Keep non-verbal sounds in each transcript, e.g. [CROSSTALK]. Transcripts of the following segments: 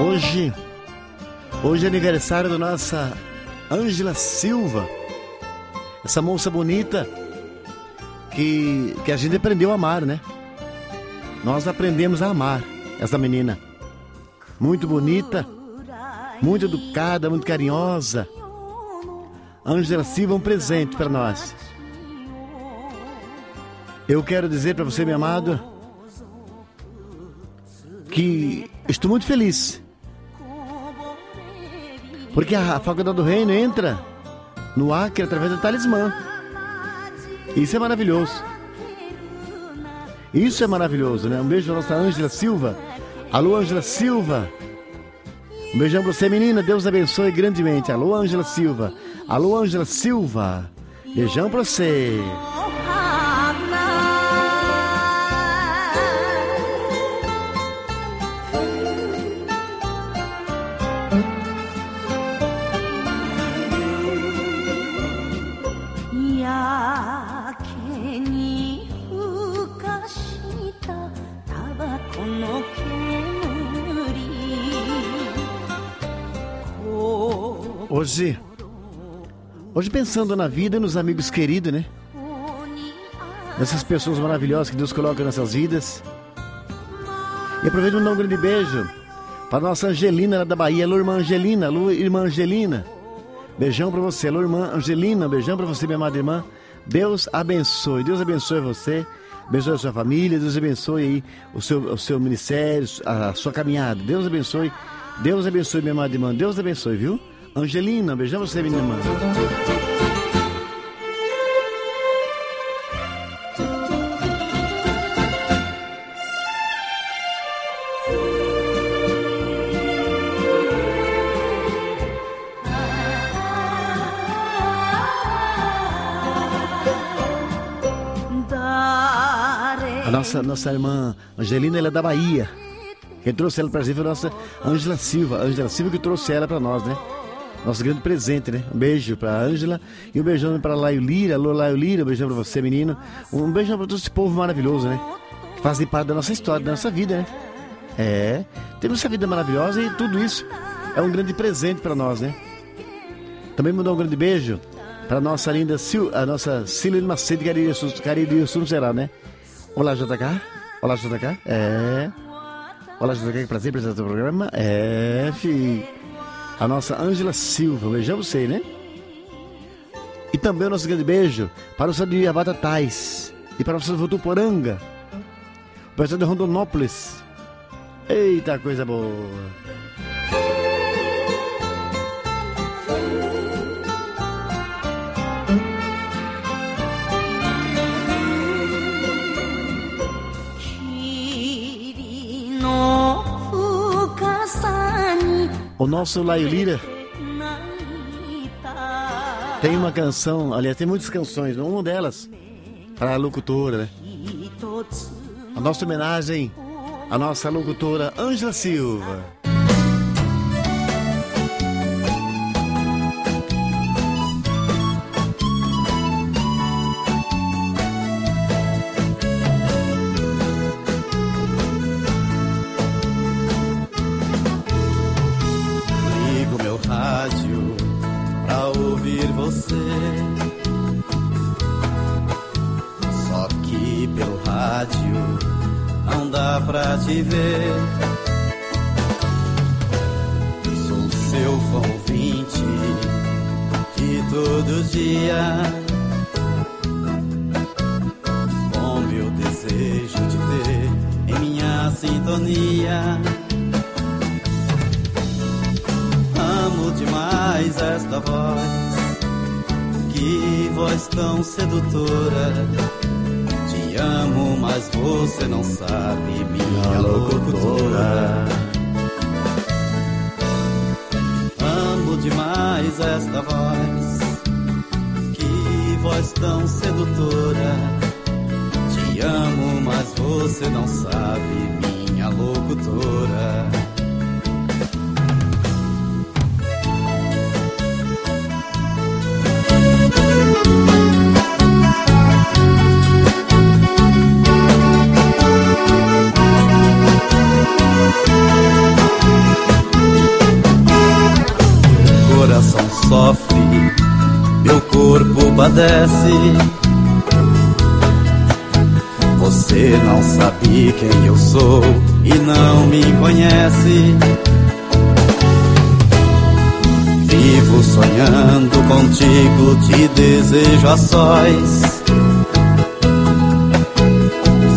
Hoje, hoje é aniversário da nossa Ângela Silva, essa moça bonita que, que a gente aprendeu a amar, né? Nós aprendemos a amar essa menina. Muito bonita, muito educada, muito carinhosa. Ângela Silva, um presente para nós. Eu quero dizer para você, meu amado, que estou muito feliz. Porque a Faculdade do Reino entra no Acre através do talismã. Isso é maravilhoso. Isso é maravilhoso, né? Um beijo para nossa Ângela Silva. Alô, Ângela Silva. Um beijão pra você, menina. Deus abençoe grandemente. Alô, Ângela Silva. Alô, Ângela Silva. Beijão pra você. Hoje, hoje pensando na vida e nos amigos queridos, né? Nessas pessoas maravilhosas que Deus coloca em nossas vidas. E aproveito um, um grande beijo para nossa Angelina lá da Bahia. Alô, irmã Angelina. Alô, irmã Angelina. Beijão para você. Alô, irmã Angelina. Beijão para você, minha amada irmã. Deus abençoe. Deus abençoe você. Abençoe a sua família. Deus abençoe aí o seu, o seu ministério, a sua caminhada. Deus abençoe. Deus abençoe, minha amada irmã. Deus abençoe, viu? Angelina, beijão você, minha irmã. A nossa, nossa irmã Angelina, ela é da Bahia. Quem trouxe ela para a gente foi a nossa Ângela Silva. Ângela Silva que trouxe ela para nós, né? Nosso grande presente, né? Um beijo pra Ângela e um beijão pra Laio Lira. Alô, Laio Lira, um beijão pra você, menino. Um beijão pra todo esse povo maravilhoso, né? Que fazem parte da nossa história, da nossa vida, né? É, temos essa vida maravilhosa e tudo isso é um grande presente para nós, né? Também mandou um grande beijo para nossa linda Sil, a nossa Silene Macedo, Caribe Sul, será, né? Olá, JK. Olá, JK. É. Olá, JK, que prazer apresentar o programa. É, filho a nossa Ângela Silva. Beijão você, né? E também o nosso grande beijo para o senhor de Abatatais e para o senhor de Votuporanga, o pessoal de Rondonópolis. Eita, coisa boa! O nosso Laio Lira tem uma canção, aliás, tem muitas canções, uma delas para a locutora, né? A nossa homenagem à nossa locutora Ângela Silva. Te ver. Sou seu fã ouvinte de todo dia. Com meu desejo de ter em minha sintonia. Demais esta voz, que voz tão sedutora amo, mas você não sabe, minha locutora. Amo demais esta voz, que voz tão sedutora. Te amo, mas você não sabe, minha locutora. Corpo padece. Você não sabe quem eu sou e não me conhece. Vivo sonhando contigo, te desejo a sós.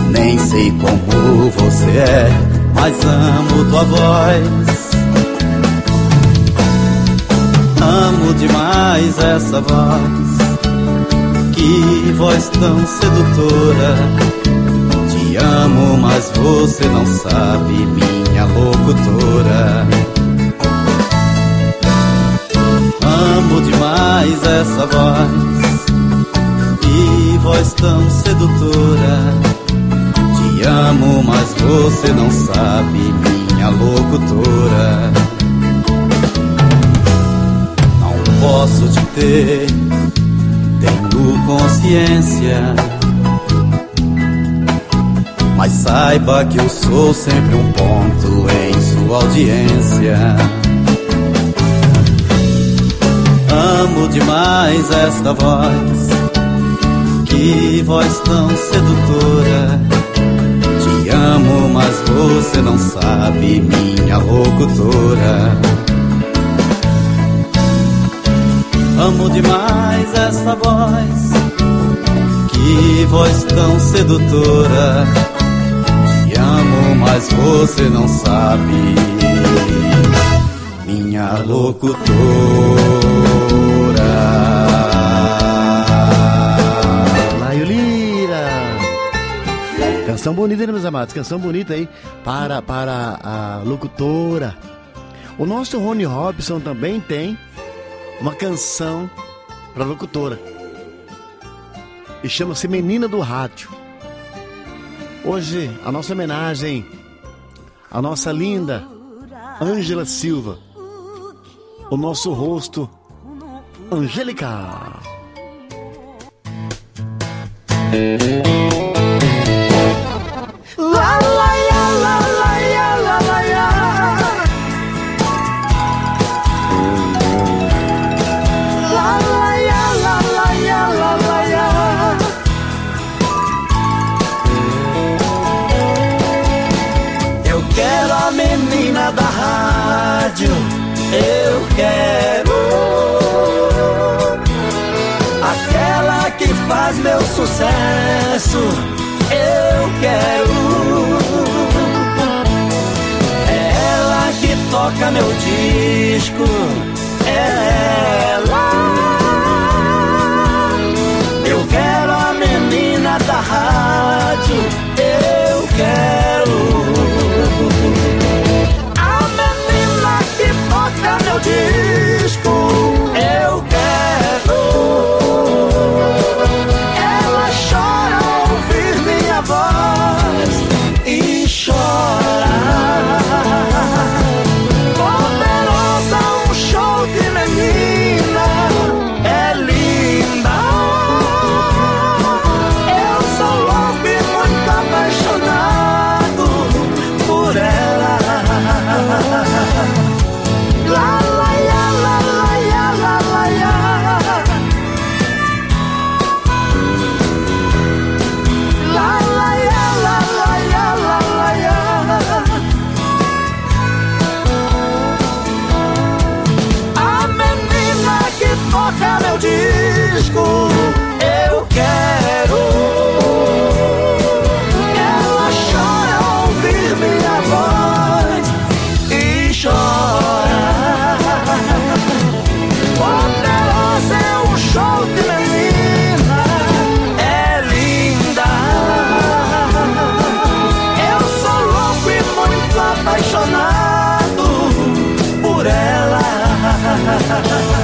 Nem sei como você é, mas amo tua voz. Amo demais essa voz, que voz tão sedutora. Te amo, mas você não sabe, minha locutora. Amo demais essa voz, que voz tão sedutora. Te amo, mas você não sabe, Mas saiba que eu sou sempre um ponto em sua audiência. Amo demais esta voz, que voz tão sedutora. Te amo, mas você não sabe, minha locutora. Amo demais essa voz, que voz tão sedutora. Te amo, mas você não sabe, minha locutora. Laio Lira. Canção bonita, né, meus amados? Canção bonita aí para, para a locutora. O nosso Rony Robson também tem uma canção para locutora. E chama-se Menina do Rádio. Hoje, a nossa homenagem à nossa linda Ângela Silva. O nosso rosto, Angélica. Sucesso, eu quero. É ela que toca meu disco, ha, [LAUGHS] ha.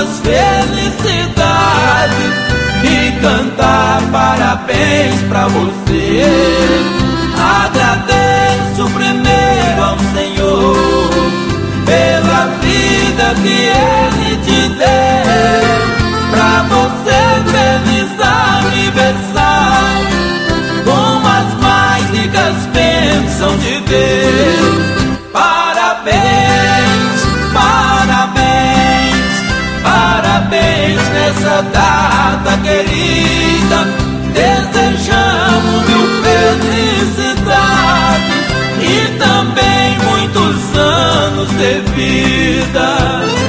Muitas felicidades e cantar parabéns pra você. Agradeço primeiro ao Senhor pela vida que Ele te deu. Pra você, feliz aniversário, com as mais ricas bênçãos de Deus. Nessa data querida. Desejamos mil felicidades e também muitos anos de vida.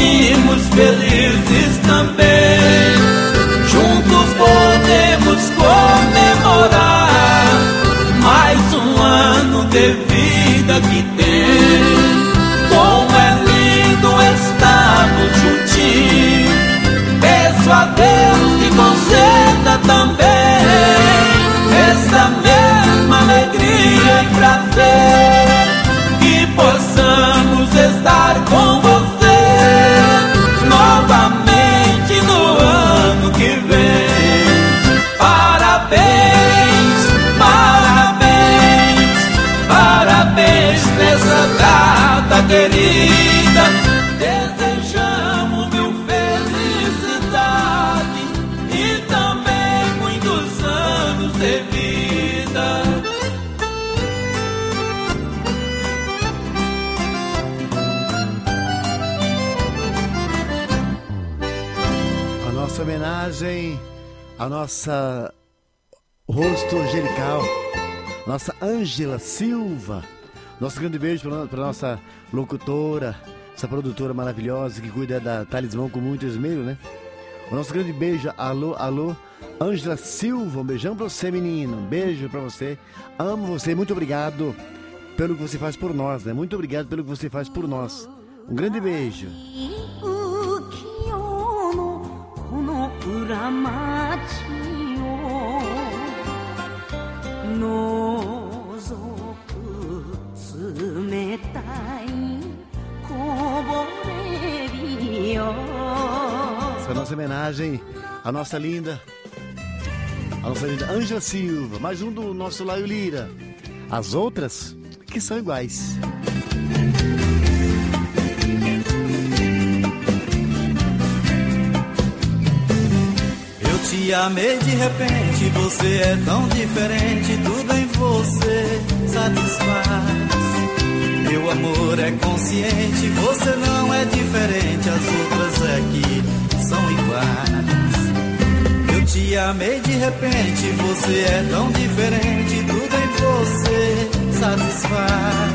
Nos sentimos felizes homenagem à nossa rosto angelical, nossa Ângela Silva. Nosso grande beijo para nossa locutora, essa produtora maravilhosa que cuida da Talismã com muito esmero, né? O nosso grande beijo, alô, alô, Ângela Silva, um beijão pra você, menino, um beijo pra você, amo você, muito obrigado pelo que você faz por nós, né? Muito obrigado pelo que você faz por nós. Um grande beijo. 裏町を覗く冷たいこぼれ日よ Essa é a nossa homenagem à nossa linda, a nossa linda Ângela Silva, mais um do nosso Laio Lira. As outras que são iguais. Te amei de repente, você é tão diferente, tudo em você satisfaz. Meu amor é consciente, você não é diferente, as outras que são iguais. Eu te amei de repente, você é tão diferente, tudo em você satisfaz.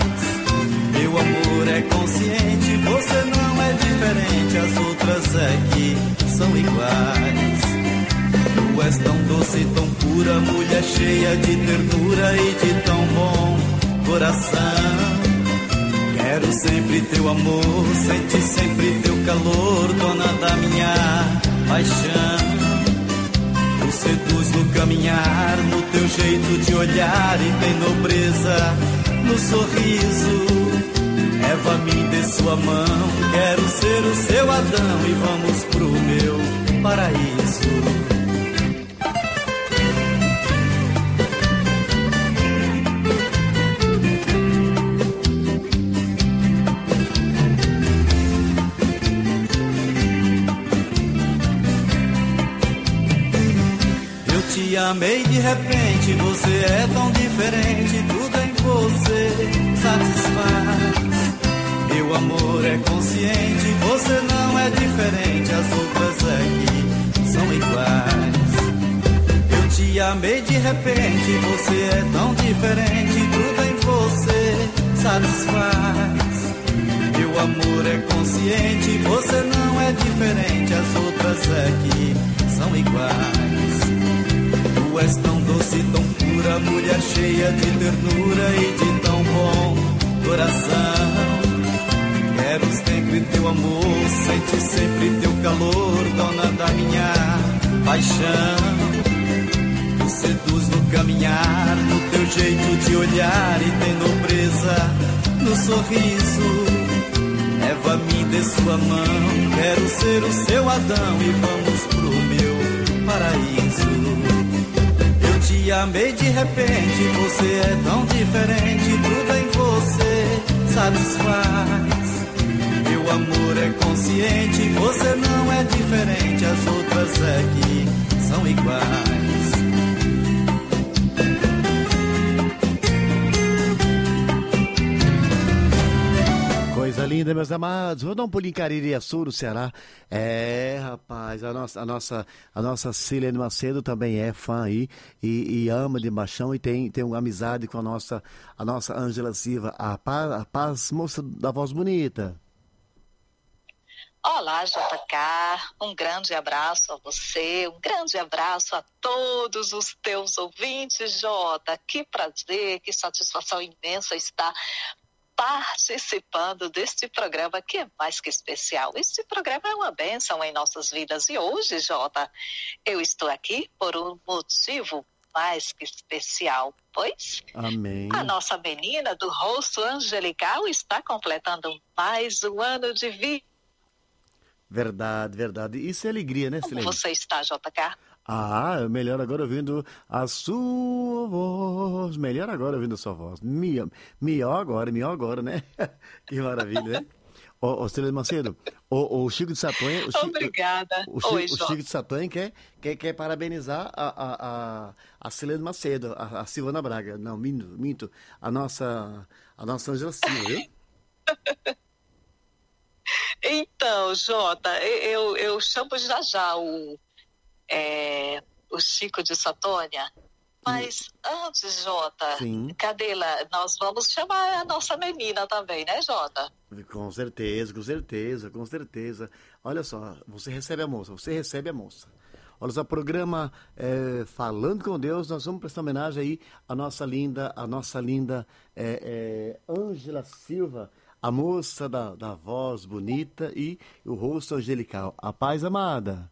Meu amor é consciente, você não é diferente, as outras que são iguais. Tu és tão doce, tão pura, mulher cheia de ternura e de tão bom coração. Quero sempre teu amor, sente sempre teu calor, dona da minha paixão. Tu seduz no caminhar, no teu jeito de olhar e tem nobreza no sorriso. Eva, me dê sua mão, quero ser o seu Adão e vamos pro meu paraíso. Amei de repente, você é tão diferente, tudo em você satisfaz. Meu amor é consciente, você não é diferente, as outras aqui são iguais. Eu te amei de repente, você é tão diferente, tudo em você satisfaz. Meu amor é consciente, você não é diferente, as outras aqui são iguais. Tu és tão doce, tão pura, mulher cheia de ternura e de tão bom coração. Quero sempre teu amor, sente sempre teu calor, dona da minha paixão. Tu seduz no caminhar, no teu jeito de olhar e tem nobreza no sorriso. Eva, me dê sua mão, quero ser o seu Adão e vamos pro meu paraíso amei de repente, você é tão diferente, tudo em você satisfaz. Meu amor é consciente, você não é diferente, as outras é são iguais. Linda, meus amados. Vou dar um pulinho em Caririaçu, no Ceará. É, rapaz, a nossa, a nossa, a nossa Cilene Macedo também é fã aí e, e, ama de machão e tem, tem uma amizade com a nossa, a nossa Ângela Silva. A paz, a paz, moça da voz bonita. Olá, JK. Um grande abraço a você, um grande abraço a todos os teus ouvintes, Jota. Que prazer, que satisfação imensa estar participando deste programa que é mais que especial. Este programa é uma bênção em nossas vidas e hoje, Jota, eu estou aqui por um motivo mais que especial, pois Amém. a nossa menina do rosto angelical está completando mais um ano de vida. Verdade, verdade. Isso é alegria, né, Silene? Como você está, JK? Ah, melhor agora ouvindo a sua voz. Melhor agora ouvindo a sua voz. Melhor, melhor agora, melhor agora, né? [LAUGHS] que maravilha, né? Ô, ô Macedo, o, Chico de Satonha... O Obrigada. O, Chico, Oi, o Chico de Satonha quer, quer, quer parabenizar a, a, a, a Macedo, a, a Silvana Braga. Não, minto, minto. A nossa, a nossa Angela Silva, viu? [LAUGHS] Então, Jota, eu, eu chamo já já o é, o Chico de Satônia. Mas antes, Jota, Sim. cadê lá? Nós vamos chamar a nossa menina também, né, Jota? Com certeza, com certeza, com certeza. Olha só, você recebe a moça, você recebe a moça. Olha só, programa é, Falando com Deus, nós vamos prestar homenagem aí à nossa linda, a nossa linda Ângela é, é, Silva, a moça da, da voz bonita e o rosto angelical. A paz amada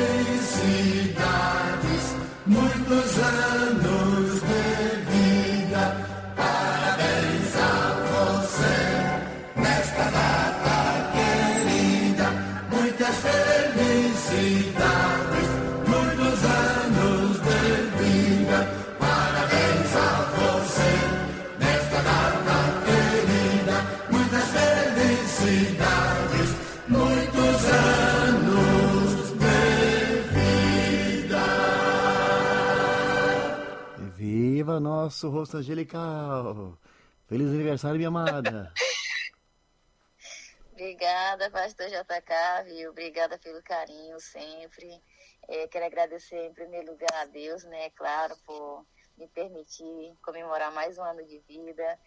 nosso rosto angelical! Feliz aniversário, minha amada! [LAUGHS] Obrigada, pastor JK, viu? Obrigada pelo carinho sempre. É, quero agradecer em primeiro lugar a Deus, né, claro, por me permitir comemorar mais um ano de vida.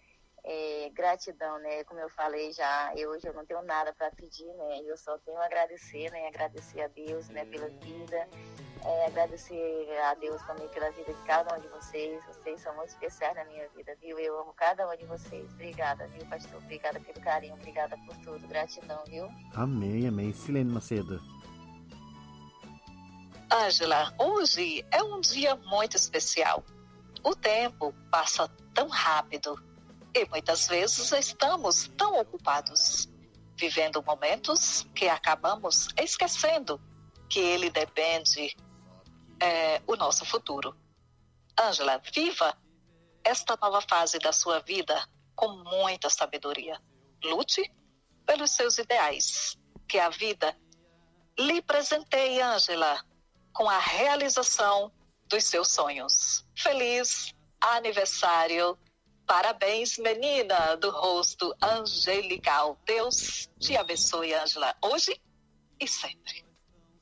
É, gratidão, né? Como eu falei já, eu, hoje eu não tenho nada para pedir, né? Eu só tenho a agradecer, né? Agradecer a Deus, né? Pela vida, é, agradecer a Deus também pela vida de cada um de vocês. Vocês são muito especiais na minha vida, viu? Eu amo cada um de vocês. Obrigada, viu, pastor? Obrigada pelo carinho, obrigada por tudo. Gratidão, viu? Amém, amém. Silene Macedo. Ângela, hoje é um dia muito especial. O tempo passa tão rápido e muitas vezes estamos tão ocupados, vivendo momentos que acabamos esquecendo que ele depende é, o nosso futuro. Ângela, viva esta nova fase da sua vida com muita sabedoria. Lute pelos seus ideais, que a vida lhe presenteie, Ângela, com a realização dos seus sonhos. Feliz aniversário Parabéns, menina do rosto angelical. Deus te abençoe, Ângela, hoje e sempre.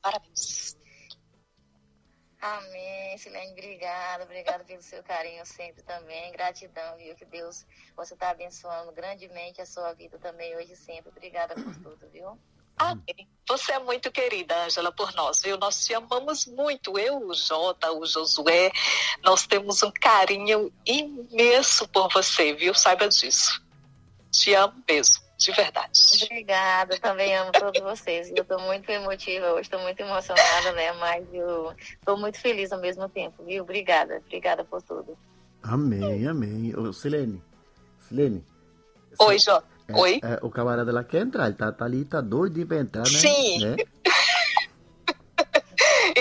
Parabéns. Amém, Silene, obrigada, obrigada pelo seu carinho sempre também, gratidão, viu, que Deus, você está abençoando grandemente a sua vida também hoje e sempre, obrigada por tudo, viu? Amém. Você é muito querida, Ângela, por nós, viu? Nós te amamos muito. Eu, o Jota, o Josué, nós temos um carinho imenso por você, viu? Saiba disso. Te amo mesmo, de verdade. Obrigada, também amo todos vocês. Eu estou muito emotiva hoje, estou muito emocionada, né? Mas eu estou muito feliz ao mesmo tempo, viu? Obrigada, obrigada por tudo. Amém, amém. Ô, Silene, Silene. Oi, Jota. É, Oi? É, o camarada lá quer entrar, ele tá, tá ali, tá doido de entrar, né? Sim. Né?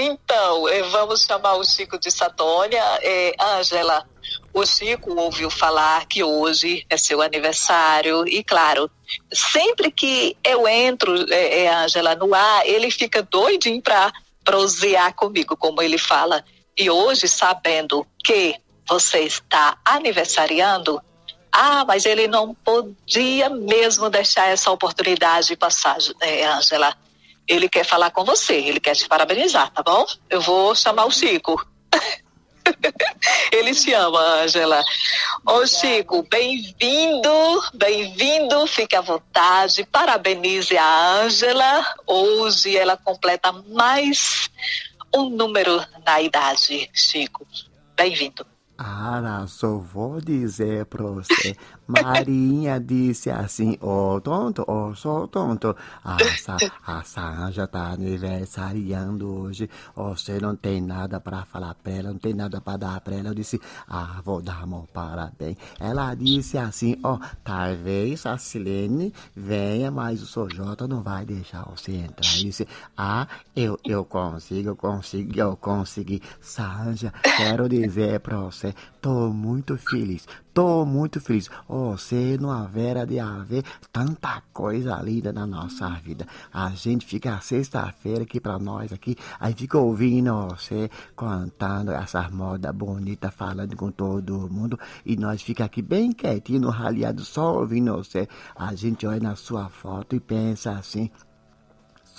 Então, eh, vamos chamar o Chico de Satônia. É, Ângela, o Chico ouviu falar que hoje é seu aniversário e, claro, sempre que eu entro, é, é, Ângela, no ar, ele fica doidinho para prosear comigo, como ele fala. E hoje, sabendo que você está aniversariando, ah, mas ele não podia mesmo deixar essa oportunidade passar, é, Ângela. Ele quer falar com você, ele quer te parabenizar, tá bom? Eu vou chamar o Chico. [LAUGHS] ele te ama, Ângela. Ô Chico, bem-vindo, bem-vindo, fique à vontade, parabenize a Ângela. Hoje ela completa mais um número na idade, Chico. Bem-vindo. Ah, só vou dizer pra você. Marinha disse assim, ô oh, tonto, ô oh, sou tonto. Essa, a Sanja tá aniversariando hoje. Você não tem nada pra falar pra ela, não tem nada pra dar pra ela. Eu disse, ah, vou dar um parabéns. Ela disse assim, ó, oh, talvez a Silene venha, mas o Sojota não vai deixar você entrar. Eu disse, ah, eu, eu consigo, eu consigo, eu consegui. Sanja, quero dizer pra você, tô muito feliz, tô muito feliz. Você não haverá de haver tanta coisa linda na nossa vida. A gente fica sexta-feira aqui para nós aqui, a gente fica ouvindo você cantando essas modas bonitas, falando com todo mundo, e nós fica aqui bem quietinho raliado, só ouvindo você. A gente olha na sua foto e pensa assim,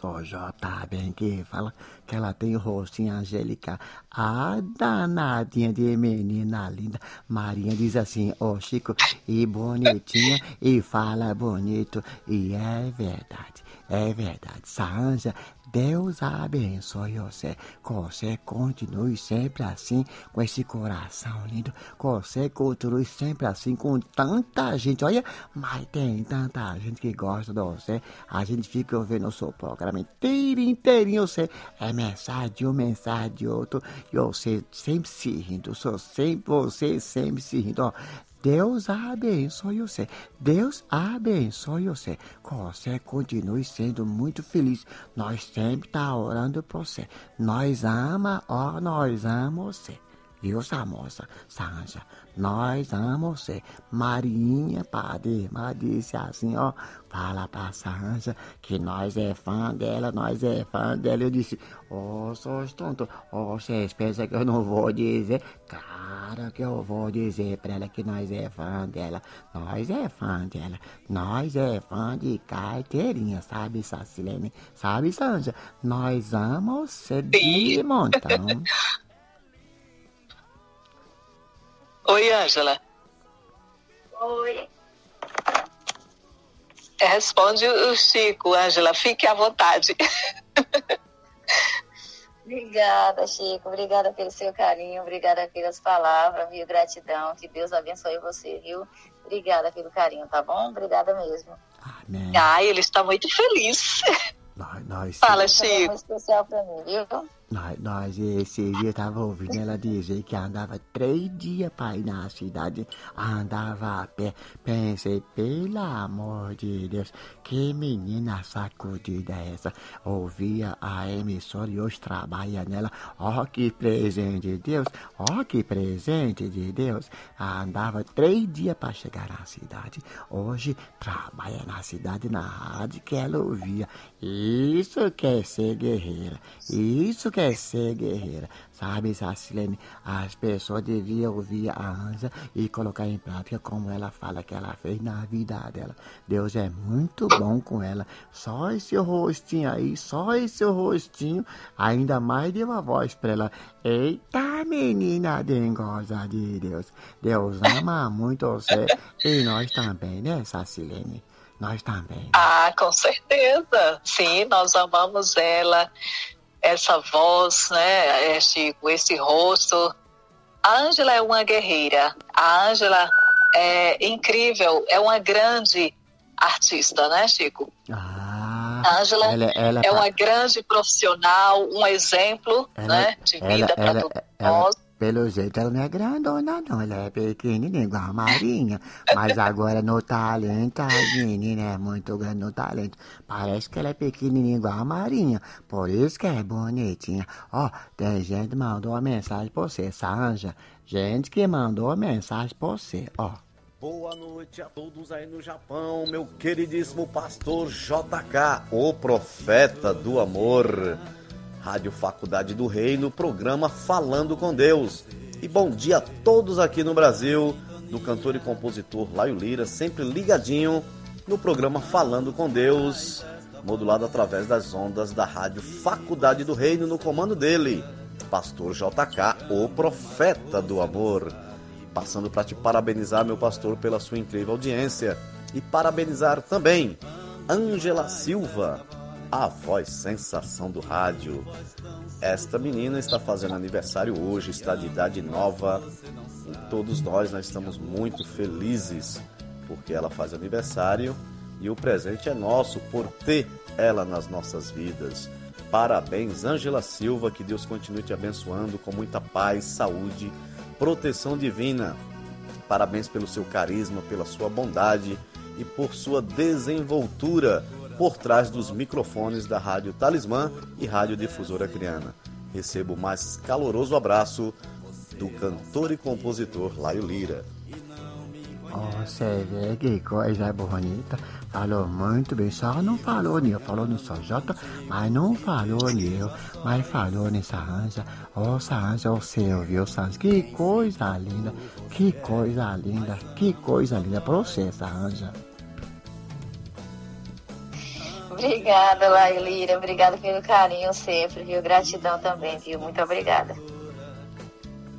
só J tá bem que fala que ela tem o rostinho angélica. A danadinha de menina linda. Marinha diz assim, ô oh, Chico, e bonitinha, e fala bonito. E é verdade, é verdade. Sanja Deus abençoe você. Que você continue sempre assim, com esse coração lindo. Que você continue sempre assim, com tanta gente. Olha, mas tem tanta gente que gosta de você. A gente fica ouvindo o seu programa inteiro, inteirinho. Você é mensagem de um, mensagem de outro. E você sempre se rindo. Sou sempre, você sempre se rindo. Ó, Deus abençoe você. Deus abençoe você. Você continue sendo muito feliz. Nós sempre tá orando por você. Nós ama, ó, nós amamos você. Viu, essa moça, Sanja? Nós amamos você. Marinha Padema disse assim, ó, fala pra Sanja que nós é fã dela, nós é fã dela. Eu disse, ô, oh, sou tonto, oh, vocês pensam que eu não vou dizer? Claro que eu vou dizer pra ela que nós é fã dela. Nós é fã dela. Nós é fã de carteirinha, sabe, Sacilene? Sabe, Sanja? Nós amamos você de montão. [LAUGHS] Oi, Ângela. Oi. Responde o Chico, Ângela, fique à vontade. Obrigada, Chico. Obrigada pelo seu carinho, obrigada pelas palavras, viu? Gratidão. Que Deus abençoe você, viu? Obrigada pelo carinho, tá bom? Obrigada mesmo. Amém. Ah, ele está muito feliz. Nós, nós, Fala, Chico. É especial para mim, viu? Nós, nós esse dia tava ouvindo ela dizer que andava três dias para ir na cidade, andava a pé. Pensei, pelo amor de Deus, que menina sacudida é essa? Ouvia a emissora e hoje trabalha nela. Ó, oh, que presente de Deus, ó, oh, que presente de Deus. Andava três dias para chegar na cidade. Hoje trabalha na cidade, na rádio que ela ouvia. Isso quer ser guerreira, isso quer ser guerreira. Sabe, Sacilene, as pessoas deviam ouvir a Anja e colocar em prática como ela fala que ela fez na vida dela. Deus é muito bom com ela. Só esse rostinho aí, só esse rostinho, ainda mais deu a voz para ela. Eita, menina dengosa de Deus. Deus ama muito você e nós também, né, Sacilene? Nós também. Ah, com certeza. Sim, nós amamos ela, essa voz, né, é, Chico, esse rosto. A Ângela é uma guerreira. A Ângela é incrível, é uma grande artista, né, Chico? Ah, a Ângela ela, ela, é uma grande profissional, um exemplo ela, né, de vida para todos nós. Pelo jeito ela não é grandona, não. Ela é pequenininha, igual a Marinha. Mas agora no talento, a menina é muito grande no talento. Parece que ela é pequenininha, igual a Marinha. Por isso que é bonitinha. Ó, tem gente que mandou uma mensagem pra você, Sanja. Gente que mandou uma mensagem pra você, ó. Boa noite a todos aí no Japão, meu queridíssimo pastor JK, o profeta do amor. Rádio Faculdade do Reino, programa Falando com Deus. E bom dia a todos aqui no Brasil, do cantor e compositor Laio Lira, sempre ligadinho no programa Falando com Deus, modulado através das ondas da Rádio Faculdade do Reino, no comando dele, Pastor JK, o profeta do amor. Passando para te parabenizar, meu pastor, pela sua incrível audiência e parabenizar também Ângela Silva, a voz sensação do rádio. Esta menina está fazendo aniversário hoje, está de idade nova. E todos nós, nós estamos muito felizes porque ela faz aniversário e o presente é nosso por ter ela nas nossas vidas. Parabéns, Ângela Silva, que Deus continue te abençoando com muita paz, saúde, proteção divina. Parabéns pelo seu carisma, pela sua bondade e por sua desenvoltura por trás dos microfones da Rádio Talismã e Rádio Difusora Criana. Recebo o mais caloroso abraço do cantor e compositor Laio Lira. Você vê que coisa bonita. Falou muito bem, só não falou Nil, falou no Sojota, mas não falou Nil, mas falou nessa anja. Ô, essa anja é o seu, viu, Santos? Que coisa linda, que coisa linda, que coisa linda pra você, essa anja. Obrigada, Lailira. Obrigada pelo carinho sempre, viu? Gratidão também, viu? Muito obrigada.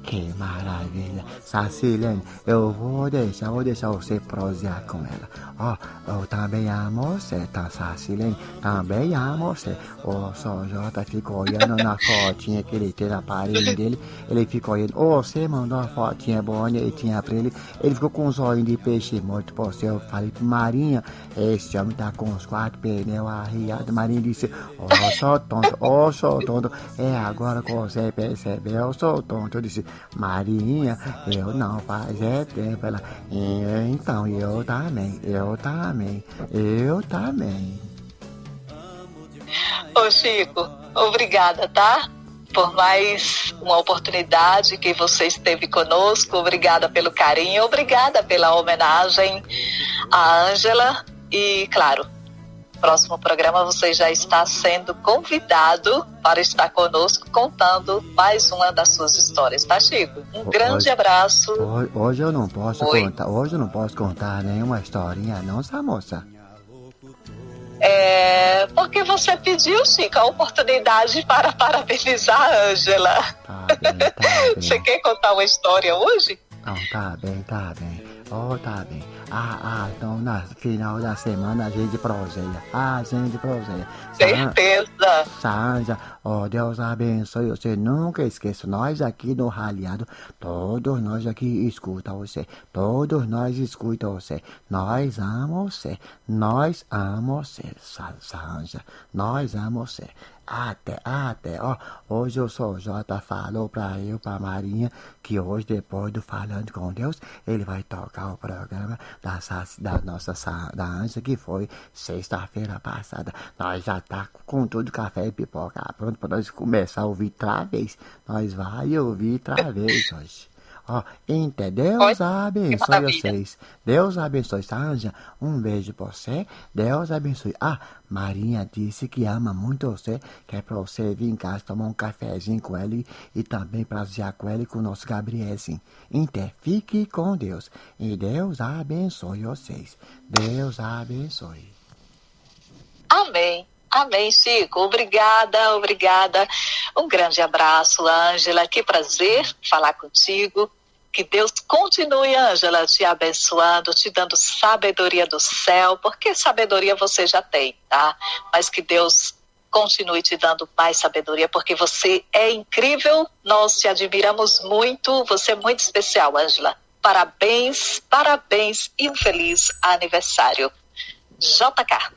Que maravilha. Sacilene, eu vou deixar, vou deixar você prosear com ela. Ó, oh, eu também amo você, tá, Sacilene? Também amo você. O São Jota ficou olhando na fotinha que ele tem na parede dele. Ele ficou olhando. Oh, você mandou uma fotinha bonitinha pra ele. Ele ficou com os olhos de peixe morto pra você. Eu falei pro Marinha, esse homem tá com os quatro pneus arriados. Marinha disse, ô, oh, sou tonto, ô, oh, sou tonto. É agora que você percebeu, eu sou tonto. Eu disse, Marinha, eu não faz é tempo. Ela, então, eu também, eu também, eu também. Ô Chico, obrigada, tá? Por mais uma oportunidade que você esteve conosco. Obrigada pelo carinho, obrigada pela homenagem à Ângela. E, claro, próximo programa você já está sendo convidado para estar conosco contando mais uma das suas histórias, tá, Chico? Um grande hoje, abraço. Hoje, hoje, eu não posso Oi. contar, hoje eu não posso contar nenhuma historinha, não, essa moça. É, porque você pediu, Chico, a oportunidade para parabenizar a Ângela. Tá bem, tá [LAUGHS] bem. Você quer contar uma história hoje? Não, tá bem, tá bem. Oh, tá bem. Ah, ah, então no final da semana a gente proseia. Ah, a gente proseia. Certeza. Sanja, ó, oh, Deus abençoe você. Nunca esqueça, nós aqui no Raliado, todos nós aqui escutam você. Todos nós escutam você. Nós amamos você. Nós amamos você, Sanja. Nós amamos você. Até, até, ó, hoje o Sr. Jota falou pra eu, pra Marinha, que hoje, depois do Falando com Deus, ele vai tocar o programa da, da nossa, da Anja, que foi sexta-feira passada. Nós já tá com tudo café e pipoca pronto pra nós começar a ouvir outra vez. Nós vai ouvir outra vez hoje. Ó, então, Deus abençoe vocês. Deus abençoe, Sanja. Um beijo pra você. Deus abençoe. Ah, Marinha disse que ama muito você, que é pra você vir em casa tomar um cafezinho com ele e também prazer com ele e com o nosso Gabriel, sim. Então, fique com Deus. E Deus abençoe vocês. Deus abençoe. Amém. Amém, Chico. Obrigada, obrigada. Um grande abraço, Ângela. Que prazer falar contigo. Que Deus continue, Ângela, te abençoando, te dando sabedoria do céu, porque sabedoria você já tem, tá? Mas que Deus continue te dando mais sabedoria, porque você é incrível, nós te admiramos muito, você é muito especial, Ângela. Parabéns, parabéns e um feliz aniversário. JK.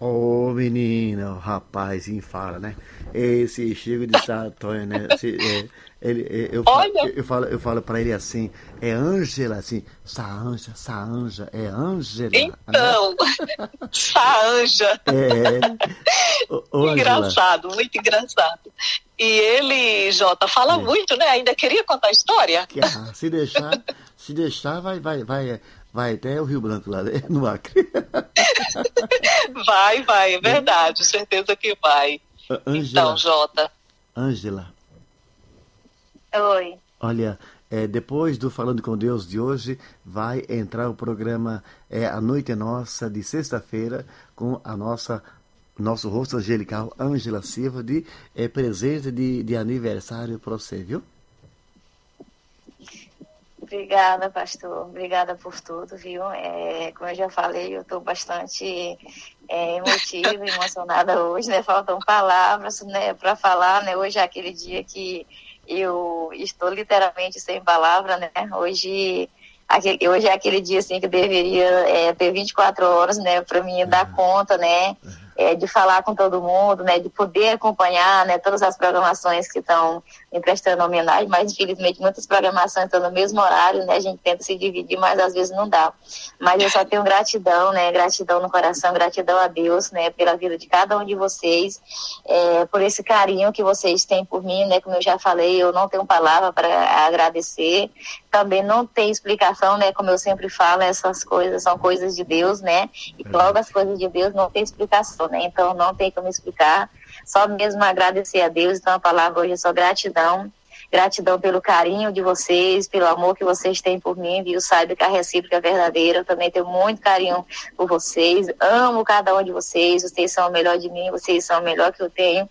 Ô oh, menina, rapaz, fala, né? Esse Chico de Santonho, né? Esse, é, ele, é, eu, Olha. eu, falo, eu falo pra ele assim, é Ângela, assim, Saanja, Saanja, é Ângela. Né? Então, né? [LAUGHS] Saanja. É. Ô, [LAUGHS] engraçado, muito engraçado. E ele, Jota, fala é. muito, né? Ainda queria contar a história? Ah, se deixar, se deixar, vai, vai, vai, vai até o Rio Branco lá né? [LAUGHS] no Acre. vai, vai, é verdade, certeza que vai. Angela, então, Jota. Ângela. Oi. Olha, é, depois do Falando com Deus de hoje, vai entrar o programa é, A Noite é Nossa, de sexta-feira, com a nossa nosso rosto angelical, Ângela Silva, de é, presente de, de aniversário para você, viu? Obrigada, pastor. Obrigada por tudo, viu? É, como eu já falei, eu estou bastante é, emotiva, [LAUGHS] emocionada hoje, né? Faltam palavras, né, para falar, né? Hoje é aquele dia que eu estou literalmente sem palavra, né? Hoje, aquele, hoje é aquele dia assim que deveria é, ter 24 horas, né, para mim dar conta, né? é, de falar com todo mundo, né, de poder acompanhar né, todas as programações que estão me prestando homenagem, mas infelizmente muitas programações estão no mesmo horário, né, a gente tenta se dividir, mas às vezes não dá. Mas eu só tenho gratidão, né, gratidão no coração, gratidão a Deus, né, pela vida de cada um de vocês, é, por esse carinho que vocês têm por mim, né, como eu já falei, eu não tenho palavra para agradecer, também não tem explicação, né, como eu sempre falo, essas coisas são coisas de Deus, né, e logo as coisas de Deus não tem explicação né? Então não tem como explicar. Só mesmo agradecer a Deus. Então a palavra hoje é só gratidão. Gratidão pelo carinho de vocês, pelo amor que vocês têm por mim, viu? Saiba que a recíproca é verdadeira. Eu também tenho muito carinho por vocês. Amo cada um de vocês. Vocês são o melhor de mim, vocês são o melhor que eu tenho.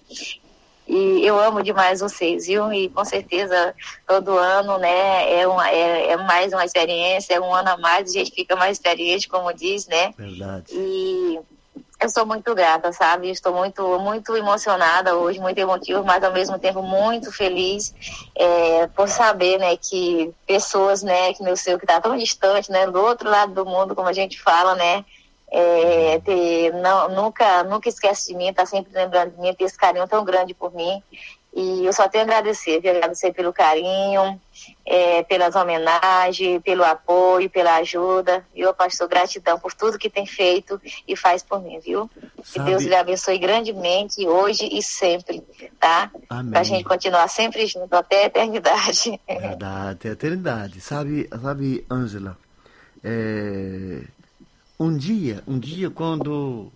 E eu amo demais vocês, viu? E com certeza todo ano, né, é, uma, é, é mais uma experiência, é um ano a mais, a gente fica mais experiente, como diz, né? Verdade. E eu sou muito grata, sabe? Estou muito, muito emocionada hoje, muito emotiva, mas ao mesmo tempo muito feliz é, por saber, né, que pessoas, né, que meu seu que está tão distante, né, do outro lado do mundo, como a gente fala, né, é, ter, não, nunca, nunca esquece de mim, está sempre lembrando de mim, ter esse carinho tão grande por mim. E eu só tenho a agradecer, viu? agradecer pelo carinho, é, pelas homenagens, pelo apoio, pela ajuda. Viu, pastor? Gratidão por tudo que tem feito e faz por mim, viu? Sabe... Que Deus lhe abençoe grandemente hoje e sempre, tá? Amém. Pra gente continuar sempre junto até a eternidade. Verdade, até a eternidade. Sabe, sabe, Ângela, é... um dia, um dia quando,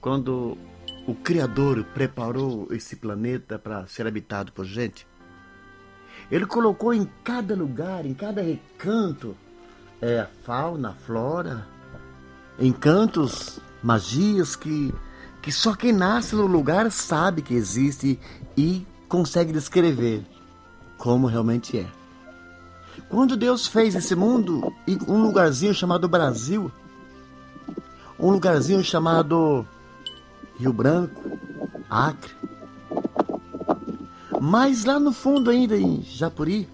quando o Criador preparou esse planeta para ser habitado por gente. Ele colocou em cada lugar, em cada recanto, é, a fauna, a flora, encantos, magias que, que só quem nasce no lugar sabe que existe e consegue descrever como realmente é. Quando Deus fez esse mundo, um lugarzinho chamado Brasil, um lugarzinho chamado Rio Branco, Acre, mas lá no fundo ainda em Japuri,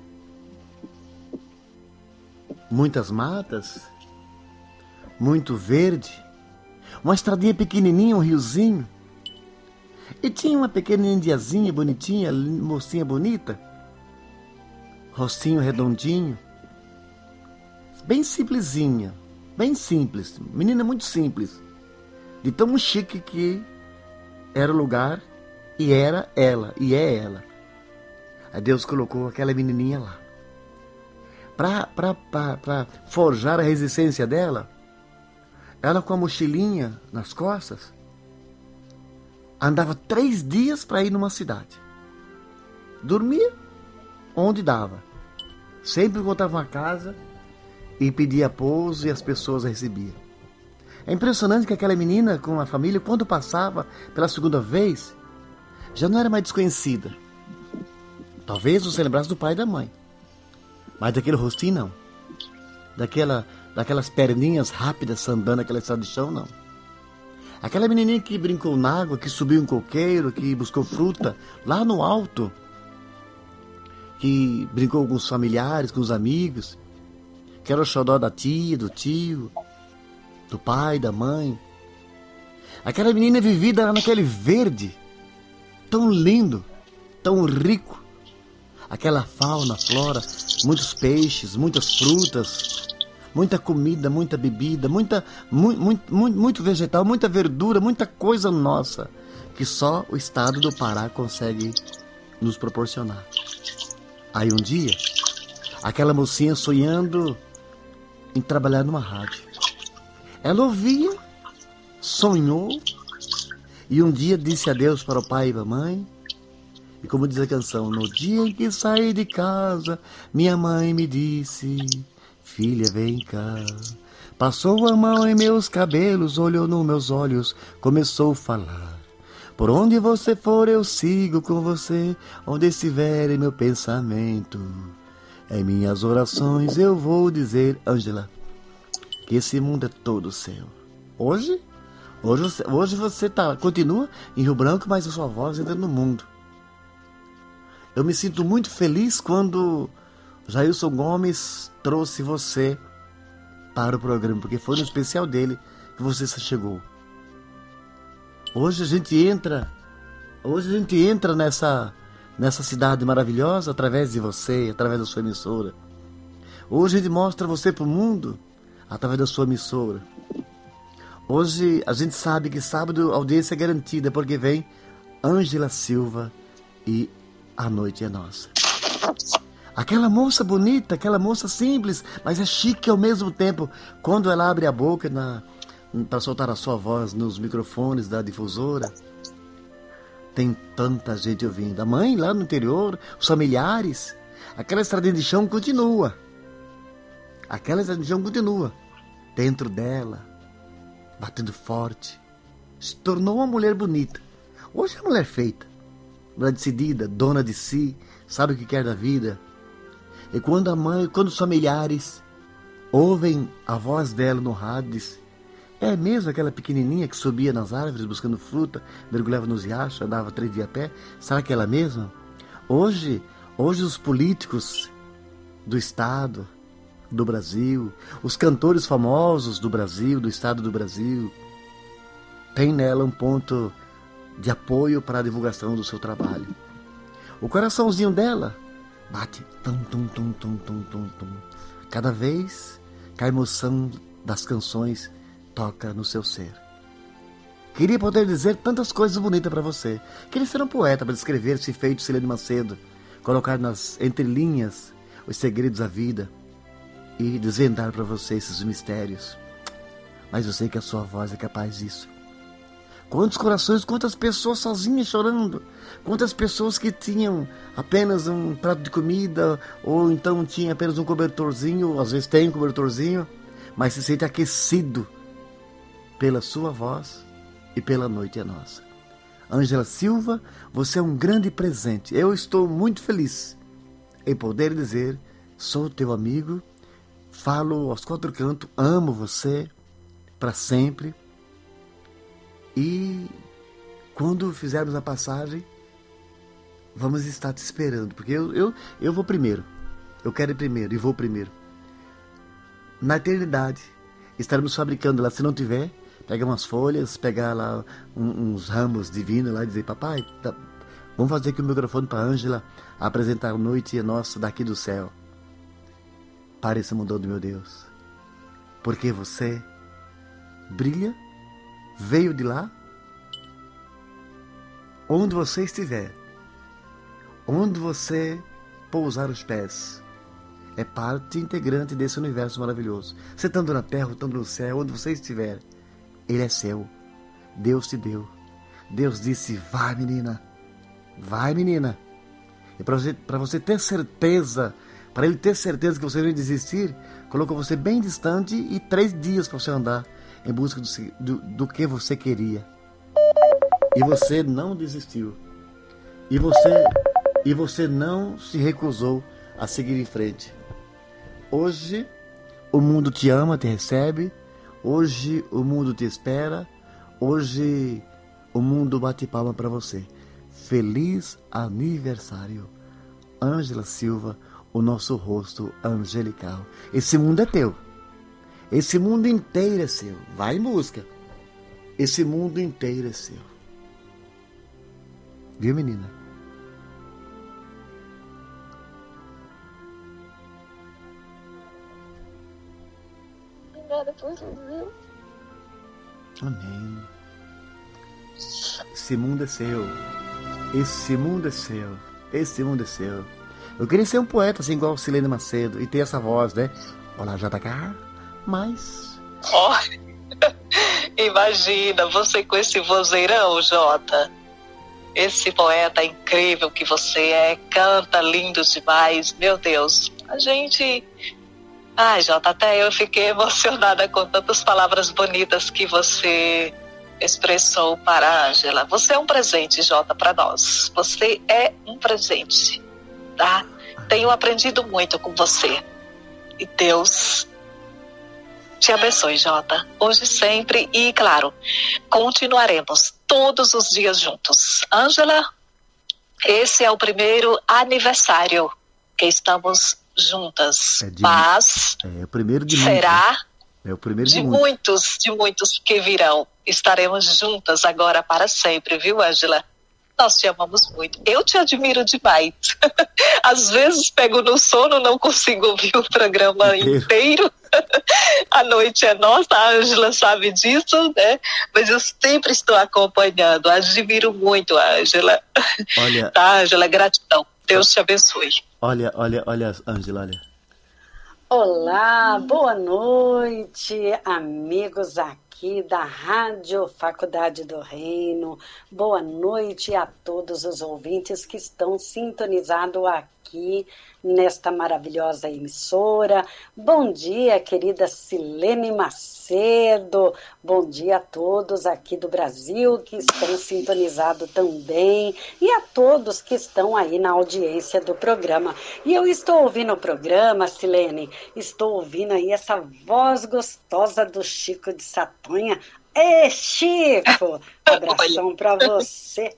muitas matas, muito verde, uma estradinha pequenininha, um riozinho. E tinha uma pequena indiazinha bonitinha, mocinha bonita, rostinho redondinho, bem simplesinha, bem simples, menina muito simples, de tão chique que era o lugar e era ela, e é ela. Aí Deus colocou aquela menininha lá. Para forjar a resistência dela, ela com a mochilinha nas costas, andava três dias para ir numa cidade. Dormia onde dava. Sempre voltava a casa e pedia pouso e as pessoas a recebiam. É impressionante que aquela menina com a família, quando passava pela segunda vez, já não era mais desconhecida. Talvez você lembrasse do pai e da mãe. Mas daquele rostinho, não. Daquela, daquelas perninhas rápidas andando naquela estrada de chão, não. Aquela menininha que brincou na água, que subiu um coqueiro, que buscou fruta lá no alto, que brincou com os familiares, com os amigos, que era o xodó da tia, do tio, do pai, da mãe. Aquela menina vivida naquele verde, tão lindo, tão rico. Aquela fauna, flora, muitos peixes, muitas frutas, muita comida, muita bebida, muita, muito, muito vegetal, muita verdura, muita coisa nossa que só o estado do Pará consegue nos proporcionar. Aí um dia, aquela mocinha sonhando em trabalhar numa rádio. Ela ouvia, sonhou e um dia disse adeus para o pai e a mãe. E como diz a canção, no dia em que saí de casa, minha mãe me disse: Filha, vem cá. Passou a mão em meus cabelos, olhou nos meus olhos, começou a falar. Por onde você for, eu sigo com você, onde estiver em meu pensamento. Em minhas orações eu vou dizer, Ângela, que esse mundo é todo seu. Hoje, hoje, você, hoje você tá, continua em Rio Branco, mas a sua voz entra no mundo. Eu me sinto muito feliz quando Jailson Gomes trouxe você para o programa, porque foi no especial dele que você chegou. Hoje a gente entra, hoje a gente entra nessa nessa cidade maravilhosa através de você, através da sua emissora. Hoje a gente mostra você para o mundo através da sua emissora. Hoje a gente sabe que sábado a audiência é garantida porque vem Ângela Silva e a noite é nossa. Aquela moça bonita, aquela moça simples, mas é chique ao mesmo tempo. Quando ela abre a boca para soltar a sua voz nos microfones da difusora, tem tanta gente ouvindo. A mãe lá no interior, os familiares, aquela estradinha de chão continua. Aquela chão continua. Dentro dela, batendo forte. Se tornou uma mulher bonita. Hoje é uma mulher feita. Mulher decidida, dona de si, sabe o que quer da vida e quando a mãe, quando os familiares ouvem a voz dela no rádio, é mesmo aquela pequenininha que subia nas árvores buscando fruta, mergulhava nos riachos, andava três dias a pé? Será que é ela mesma? Hoje, hoje os políticos do Estado, do Brasil, os cantores famosos do Brasil, do Estado do Brasil, têm nela um ponto de apoio para a divulgação do seu trabalho. O coraçãozinho dela bate tum, tum, tum, tum, tum, tum, tum. Cada vez que a emoção das canções toca no seu ser. Queria poder dizer tantas coisas bonitas para você. Queria ser um poeta para descrever esse feito Silene Macedo, colocar nas entrelinhas os segredos da vida e desvendar para você esses mistérios. Mas eu sei que a sua voz é capaz disso. Quantos corações, quantas pessoas sozinhas chorando, quantas pessoas que tinham apenas um prato de comida ou então tinha apenas um cobertorzinho, às vezes tem um cobertorzinho, mas se sente aquecido pela sua voz e pela noite é nossa. Ângela Silva, você é um grande presente. Eu estou muito feliz em poder dizer sou teu amigo, falo aos quatro cantos, amo você para sempre. E quando fizermos a passagem, vamos estar te esperando, porque eu, eu, eu vou primeiro. Eu quero ir primeiro e vou primeiro. Na eternidade, estaremos fabricando lá. Se não tiver, pega umas folhas, pegar lá uns ramos divinos lá e dizer: Papai, tá, vamos fazer aqui o microfone para Ângela apresentar a noite nossa daqui do céu. Pare esse mudou do meu Deus. Porque você brilha, veio de lá, onde você estiver, onde você pousar os pés, é parte integrante desse universo maravilhoso. Você estando na terra, estando no céu, onde você estiver, ele é seu. Deus te deu. Deus disse: Vai, menina. Vai, menina. E para você, você ter certeza, para ele ter certeza que você não desistir, colocou você bem distante e três dias para você andar em busca do, do, do que você queria. E você não desistiu. E você, e você não se recusou a seguir em frente. Hoje o mundo te ama, te recebe. Hoje o mundo te espera. Hoje o mundo bate palma para você. Feliz aniversário. Ângela Silva, o nosso rosto angelical. Esse mundo é teu. Esse mundo inteiro é seu. Vai em busca. Esse mundo inteiro é seu. Viu, menina? Obrigada por tudo? Amém. Esse mundo é seu. Esse mundo é seu. Esse mundo é seu. Eu queria ser um poeta assim igual o Silene Macedo e ter essa voz, né? Olá, JK. Mas. Oh, [LAUGHS] imagina você com esse vozeirão, Jota. Esse poeta incrível que você é, canta lindo demais, meu Deus. A gente Ai, Jota, até eu fiquei [LAUGHS] emocionada com tantas palavras bonitas que você expressou para a Ângela. Você é um presente, Jota, para nós. Você é um presente, tá? Tenho aprendido muito com você. E Deus te abençoe, Jota. Hoje sempre e, claro, continuaremos todos os dias juntos. Ângela, esse é o primeiro aniversário que estamos juntas. É de, Mas é, o primeiro de será é o primeiro de, de muitos, de muitos que virão. Estaremos juntas agora para sempre, viu, Angela? Nós te amamos muito. Eu te admiro demais. [LAUGHS] Às vezes pego no sono, não consigo ouvir o programa inteiro. [LAUGHS] a noite é nossa, a Ângela sabe disso, né? Mas eu sempre estou acompanhando. Admiro muito a Ângela. Olha. [LAUGHS] Tá, Ângela, gratidão. Deus te abençoe. Olha, olha, olha, Ângela, olha. Olá, boa noite, amigos aqui da Rádio Faculdade do Reino. Boa noite a todos os ouvintes que estão sintonizados aqui nesta maravilhosa emissora. Bom dia, querida Silene Macedo. Bom dia a todos aqui do Brasil que estão sintonizados também e a todos que estão aí na audiência do programa. E eu estou ouvindo o programa, Silene, estou ouvindo aí essa voz gostosa do Chico de Satonha. Ê, Chico! [LAUGHS] Abração para você.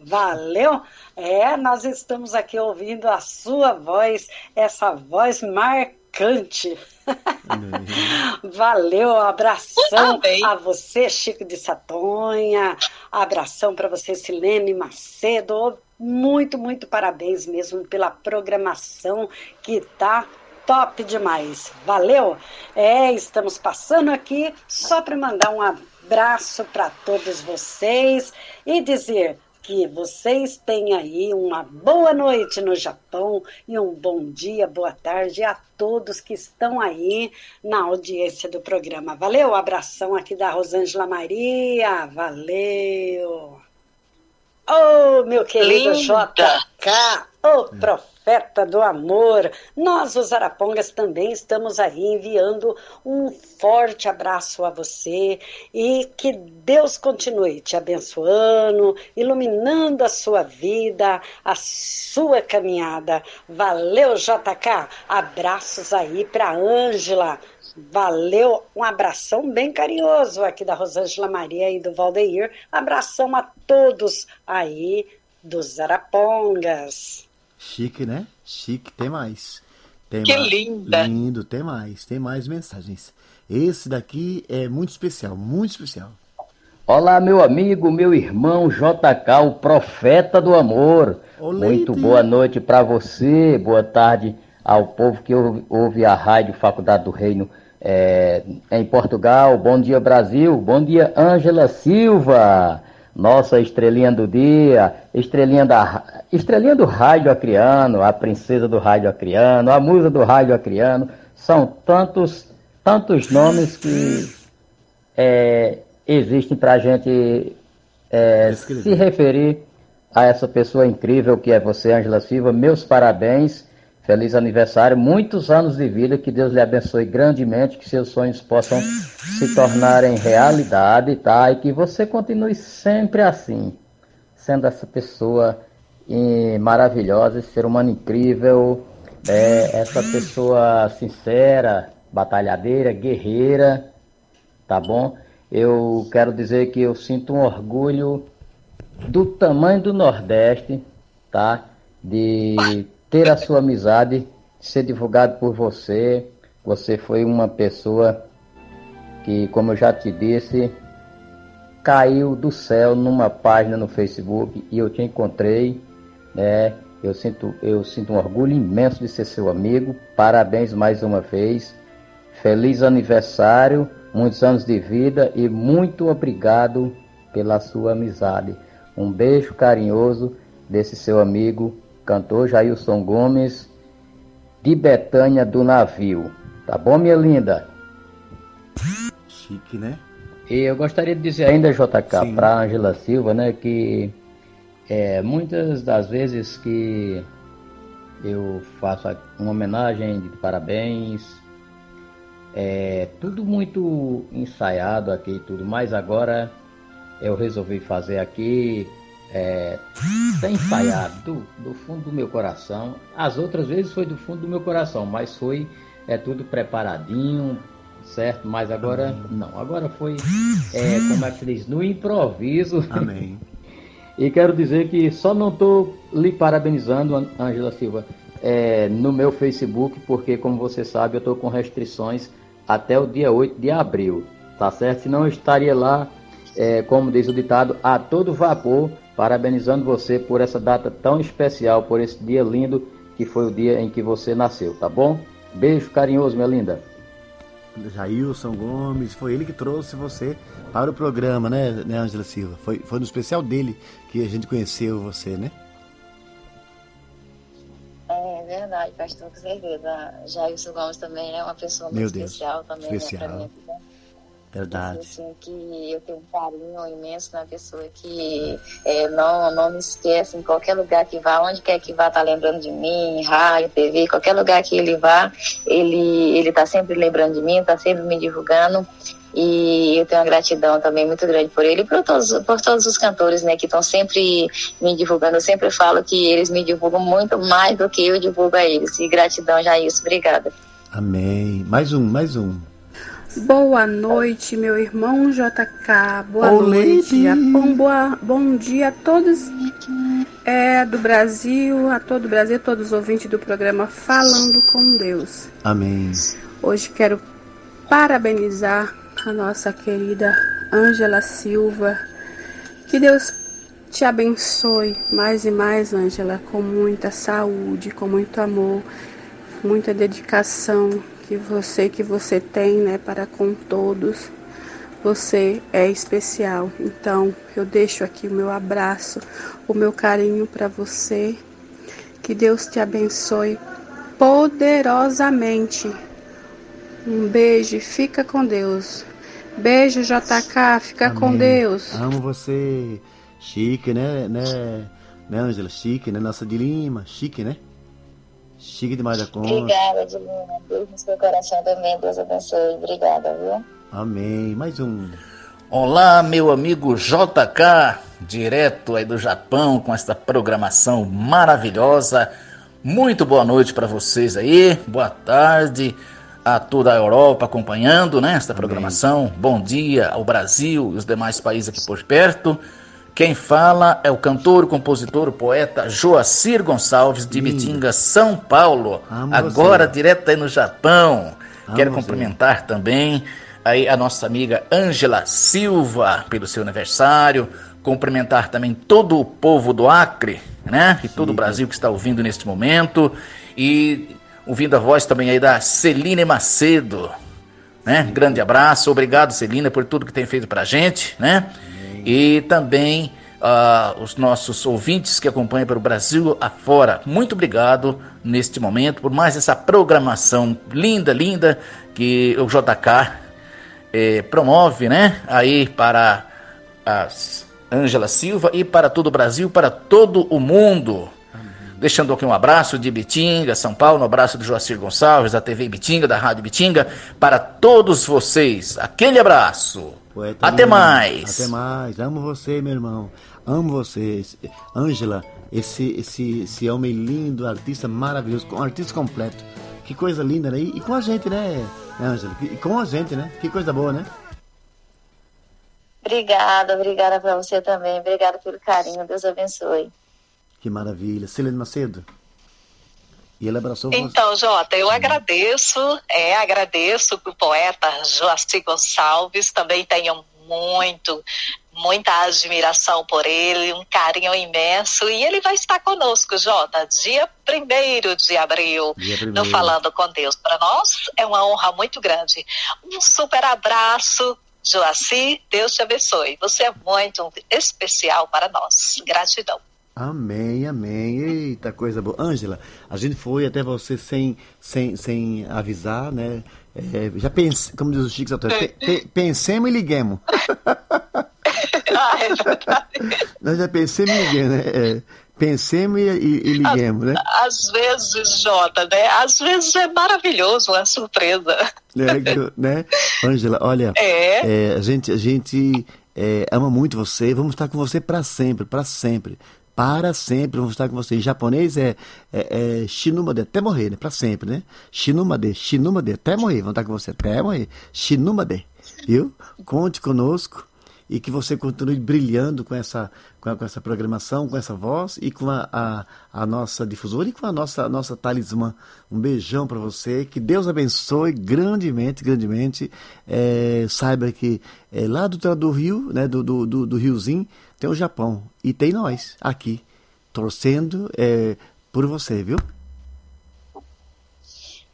Valeu! É, nós estamos aqui ouvindo a sua voz, essa voz marcante. [LAUGHS] Valeu, abração a você, Chico de Satonha, abração para você, Silene Macedo. Muito, muito parabéns mesmo pela programação que tá top demais. Valeu? É, estamos passando aqui só para mandar um abraço para todos vocês e dizer que vocês tenham aí uma boa noite no Japão e um bom dia, boa tarde a todos que estão aí na audiência do programa. Valeu, abração aqui da Rosângela Maria, valeu. Oh, meu querido Linda. JK, O profeta do amor. Nós, os Arapongas, também estamos aí enviando um forte abraço a você e que Deus continue te abençoando, iluminando a sua vida, a sua caminhada. Valeu, JK. Abraços aí para Ângela. Valeu, um abração bem carinhoso aqui da Rosângela Maria e do Valdeir. Abração a todos aí dos Arapongas. Chique, né? Chique, tem mais. Tem que mais. linda! Lindo, tem mais, tem mais mensagens. Esse daqui é muito especial, muito especial. Olá, meu amigo, meu irmão JK, o profeta do amor. Olá, muito boa noite para você, boa tarde ao povo que ouve, ouve, a rádio Faculdade do Reino é, em Portugal. Bom dia, Brasil. Bom dia, Ângela Silva nossa estrelinha do dia, estrelinha, da, estrelinha do rádio acriano, a princesa do rádio acriano, a musa do rádio acriano, são tantos, tantos nomes que é, existem para a gente é, se referir a essa pessoa incrível que é você, Angela Silva. Meus parabéns Feliz aniversário, muitos anos de vida, que Deus lhe abençoe grandemente, que seus sonhos possam se tornarem realidade, tá? E que você continue sempre assim, sendo essa pessoa maravilhosa, esse ser humano incrível, é, essa pessoa sincera, batalhadeira, guerreira, tá bom? Eu quero dizer que eu sinto um orgulho do tamanho do Nordeste, tá? De ter a sua amizade, ser divulgado por você. Você foi uma pessoa que, como eu já te disse, caiu do céu numa página no Facebook e eu te encontrei, né? Eu sinto, eu sinto um orgulho imenso de ser seu amigo. Parabéns mais uma vez. Feliz aniversário, muitos anos de vida e muito obrigado pela sua amizade. Um beijo carinhoso desse seu amigo cantor Jailson Gomes, de Betânia do Navio. Tá bom, minha linda? Chique, né? E eu gostaria de dizer ainda, JK, para Angela Silva, né, que é, muitas das vezes que eu faço uma homenagem de parabéns, é tudo muito ensaiado aqui e tudo, mas agora eu resolvi fazer aqui é, sem ensaiado do, do, fundo do meu coração. As outras vezes foi do fundo do meu coração, mas foi é tudo preparadinho, certo? Mas agora não, agora foi é, como é que se diz, no improviso. Amém. [LAUGHS] e quero dizer que só não estou lhe parabenizando, Ângela Silva, é, no meu Facebook, porque como você sabe, eu estou com restrições até o dia 8 de abril, tá certo? Senão eu estaria lá, é, como diz o ditado, a todo vapor parabenizando você por essa data tão especial, por esse dia lindo que foi o dia em que você nasceu, tá bom? Beijo carinhoso, minha linda. Jailson Gomes, foi ele que trouxe você para o programa, né, né, Angela Silva? Foi, foi no especial dele que a gente conheceu você, né? É verdade, pastor, com certeza. Jailson Gomes também é uma pessoa muito especial também, especial. né, pra mim. Verdade. Assim, que eu tenho um carinho imenso na pessoa que é, não, não me esquece em qualquer lugar que vá, onde quer que vá, tá lembrando de mim, rádio, TV, qualquer lugar que ele vá, ele, ele tá sempre lembrando de mim, tá sempre me divulgando. E eu tenho uma gratidão também muito grande por ele e por todos, por todos os cantores, né, que estão sempre me divulgando. Eu sempre falo que eles me divulgam muito mais do que eu divulgo a eles. E gratidão, já isso. Obrigada. Amém. Mais um, mais um. Boa noite, meu irmão JK. Boa noite. Bom, boa, bom dia a todos é, do Brasil, a todo o Brasil, a todos os ouvintes do programa Falando com Deus. Amém. Hoje quero parabenizar a nossa querida Ângela Silva. Que Deus te abençoe mais e mais, Ângela, com muita saúde, com muito amor, muita dedicação, que você que você tem, né, para com todos. Você é especial. Então, eu deixo aqui o meu abraço, o meu carinho para você. Que Deus te abençoe poderosamente. Um beijo, fica com Deus. Beijo, JK, fica Amém. com Deus. Amo você, chique, né, né? Né, Ângela? Chique, né? Nossa de Lima, chique, né? Chique demais da conta. Obrigada, Dilma. Deus no seu coração também. Deus abençoe. Obrigada, viu? Amém. Mais um. Olá, meu amigo JK, direto aí do Japão com esta programação maravilhosa. Muito boa noite para vocês aí. Boa tarde a toda a Europa acompanhando né, esta programação. Bom dia ao Brasil e os demais países aqui por perto. Quem fala é o cantor, compositor, poeta Joacir Gonçalves de Mitinga, São Paulo. Amo agora você. direto aí no Japão. Amo Quero você. cumprimentar também aí a nossa amiga Ângela Silva pelo seu aniversário. Cumprimentar também todo o povo do Acre, né? E todo o Brasil que está ouvindo neste momento. E ouvindo a voz também aí da Celine Macedo, né? Grande abraço, obrigado Celina por tudo que tem feito pra gente, né? E também ah, os nossos ouvintes que acompanham pelo Brasil afora, muito obrigado neste momento por mais essa programação linda, linda que o JK eh, promove, né? Aí para a Ângela Silva e para todo o Brasil, para todo o mundo. Deixando aqui um abraço de Bitinga, São Paulo, um abraço do Joacir Gonçalves, da TV Bitinga, da Rádio Bitinga, para todos vocês. Aquele abraço. Poeta Até mais. Até mais. Amo você, meu irmão. Amo você. Ângela, esse, esse, esse homem lindo, artista maravilhoso, um artista completo. Que coisa linda, né? E, e com a gente, né, Ângela? E com a gente, né? Que coisa boa, né? Obrigada, obrigada para você também. Obrigada pelo carinho. Deus abençoe. Que maravilha. Celene Macedo. E ele abraçou você. Então, Jota, eu agradeço, é, agradeço o poeta Joacir Gonçalves, também tenho muito, muita admiração por ele, um carinho imenso, e ele vai estar conosco, Jota, dia 1 de abril, Dia no. Falando com Deus. Para nós é uma honra muito grande. Um super abraço, Joacir, Deus te abençoe. Você é muito especial para nós. Gratidão. Amém, amém. Eita, coisa boa. Ângela, a gente foi até você sem, sem, sem avisar, né? É, já pense, como diz o Chico Sartori, pe- pe- pensemos e liguemos. [LAUGHS] ah, é verdade. Nós já pensemos e liguemos, né? É, pensemos e, e- e liguemos, né? Às vezes, Jota, né? Às vezes é maravilhoso, uma surpresa. É, que- né? Ângela, olha, É. é, a gente, a gente é, ama muito você, vamos estar com você para sempre, para sempre. Para sempre, vamos estar com você. Em japonês é, é, é Shinumade, até morrer, né? Para sempre, né? Shinumade, Shinumade, até morrer. Vamos estar com você até morrer. Shinumade, viu? Conte conosco e que você continue brilhando com essa, com, a- com essa programação, com essa voz e com a, a, a nossa difusora e com a nossa, a nossa talismã. Um beijão para você, que Deus abençoe grandemente, grandemente. É, saiba que é, lá do, do rio, né, do, do, do, do riozinho, tem o Japão e tem nós aqui, torcendo é, por você, viu?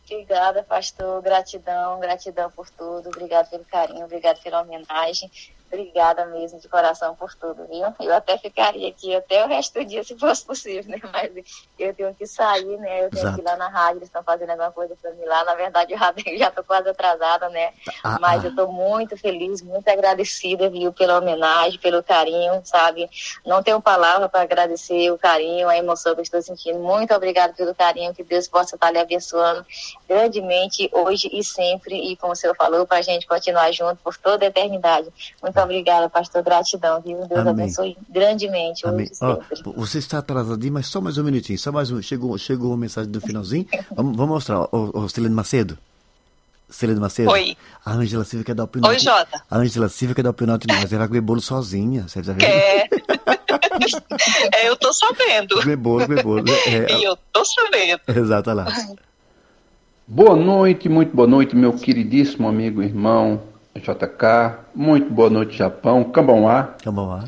Obrigada, pastor. Gratidão, gratidão por tudo. Obrigado pelo carinho, obrigado pela homenagem. Obrigada mesmo de coração por tudo, viu? Eu até ficaria aqui até o resto do dia, se fosse possível, né? Mas eu tenho que sair, né? Eu tenho Exato. que ir lá na rádio, eles estão fazendo alguma coisa para mim lá. Na verdade, eu já, [LAUGHS] já tô quase atrasada, né? Ah, Mas ah. eu tô muito feliz, muito agradecida, viu? Pela homenagem, pelo carinho, sabe? Não tenho palavra para agradecer o carinho, a emoção que eu estou sentindo. Muito obrigada pelo carinho, que Deus possa estar lhe abençoando grandemente hoje e sempre. E como o senhor falou, para a gente continuar junto por toda a eternidade. Muito obrigada, pastor. Gratidão, viu? Deus Amém. abençoe grandemente Amém. Ó, você está atrasadinho, mas só mais um minutinho, só mais um. Chegou, chegou uma mensagem do finalzinho. [LAUGHS] Vamos, vamos mostrar, o, o Celene Macedo. Celene Macedo. Oi. A Ângela Silva quer dar o pinote. Oi, Jota. A Ângela Silva quer dar o pinote nós. Ela vai comer bolo sozinha. Você já viu? Quer. [LAUGHS] é, eu tô sabendo. Comer bolo, comer bolo. É, E eu tô sabendo. [LAUGHS] Exato, olha lá. Boa noite, muito boa noite, meu queridíssimo amigo e irmão JK. Muito boa noite, Japão, Cambauá. Cambauá.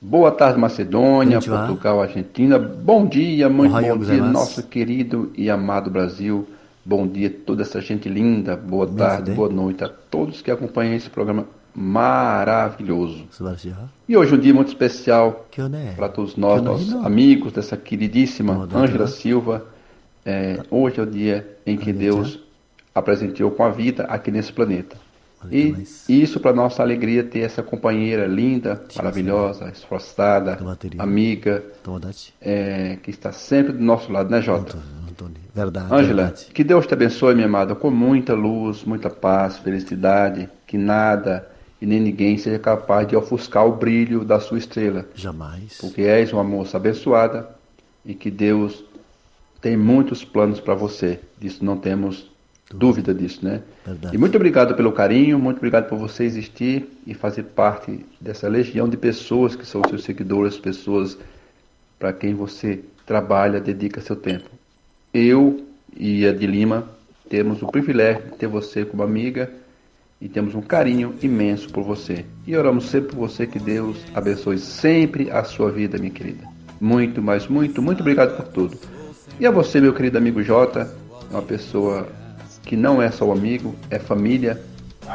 Boa tarde, Macedônia, Konnichiwa. Portugal, Argentina. Bom dia, muito bom dia, nosso querido e amado Brasil. Bom dia, toda essa gente linda. Boa tarde, boa noite a todos que acompanham esse programa maravilhoso. E hoje um dia muito especial né? para todos nós, não, nossos amigos dessa queridíssima Ângela. Silva. É, hoje é o dia em que. Deus a presenteou com a vida aqui nesse planeta. E isso para nossa alegria ter essa companheira linda, maravilhosa, esforçada, amiga, é, que está sempre do nosso lado, né, Jota? Verdade. Ângela, que Deus te abençoe, minha amada, com muita luz, muita paz, felicidade, que nada e nem ninguém seja capaz de ofuscar o brilho da sua estrela. Jamais. Porque és uma moça abençoada e que Deus tem muitos planos para você. Disso não temos dúvida disso, né? Verdade. E muito obrigado pelo carinho, muito obrigado por você existir e fazer parte dessa legião de pessoas que são seus seguidores, pessoas para quem você trabalha, dedica seu tempo. Eu e a de Lima temos o privilégio de ter você como amiga e temos um carinho imenso por você. E oramos sempre por você que Deus abençoe sempre a sua vida, minha querida. Muito, mas muito, muito obrigado por tudo. E a você, meu querido amigo Jota, uma pessoa que não é só amigo, é família.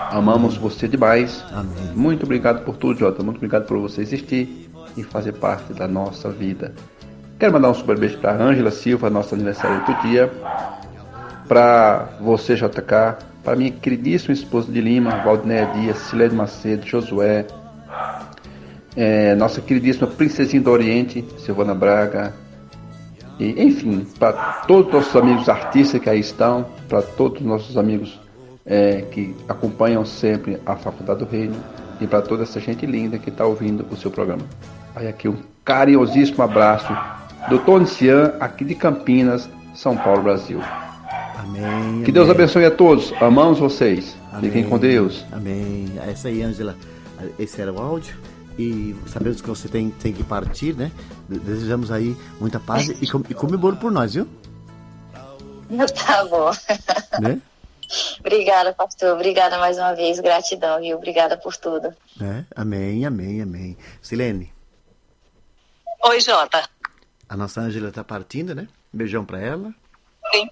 Amamos você demais. Amém. Muito obrigado por tudo, Jota. Muito obrigado por você existir e fazer parte da nossa vida. Quero mandar um super beijo para Ângela Silva, nosso aniversário outro dia. Para você, JK. Para minha queridíssima esposa de Lima, Valdinéia Dias, Silene Macedo, Josué. É, nossa queridíssima princesinha do Oriente, Silvana Braga. E, enfim, para todos os nossos amigos artistas que aí estão, para todos os nossos amigos é, que acompanham sempre a Faculdade do Reino e para toda essa gente linda que está ouvindo o seu programa. Aí aqui um carinhosíssimo abraço do Tony Cian, aqui de Campinas, São Paulo, Brasil. Amém. Que Deus abençoe a todos. Amamos vocês. Amém. Fiquem com Deus. Amém. Essa aí, Ângela, esse era o áudio. E sabemos que você tem, tem que partir, né? Desejamos aí muita paz e, com, e come bolo por nós, viu? Tá bom. Né? [LAUGHS] Obrigada, pastor. Obrigada mais uma vez. Gratidão, viu? Obrigada por tudo. É, amém, amém, amém. Silene. Oi, Jota. A nossa Ângela tá partindo, né? Beijão pra ela. Sim.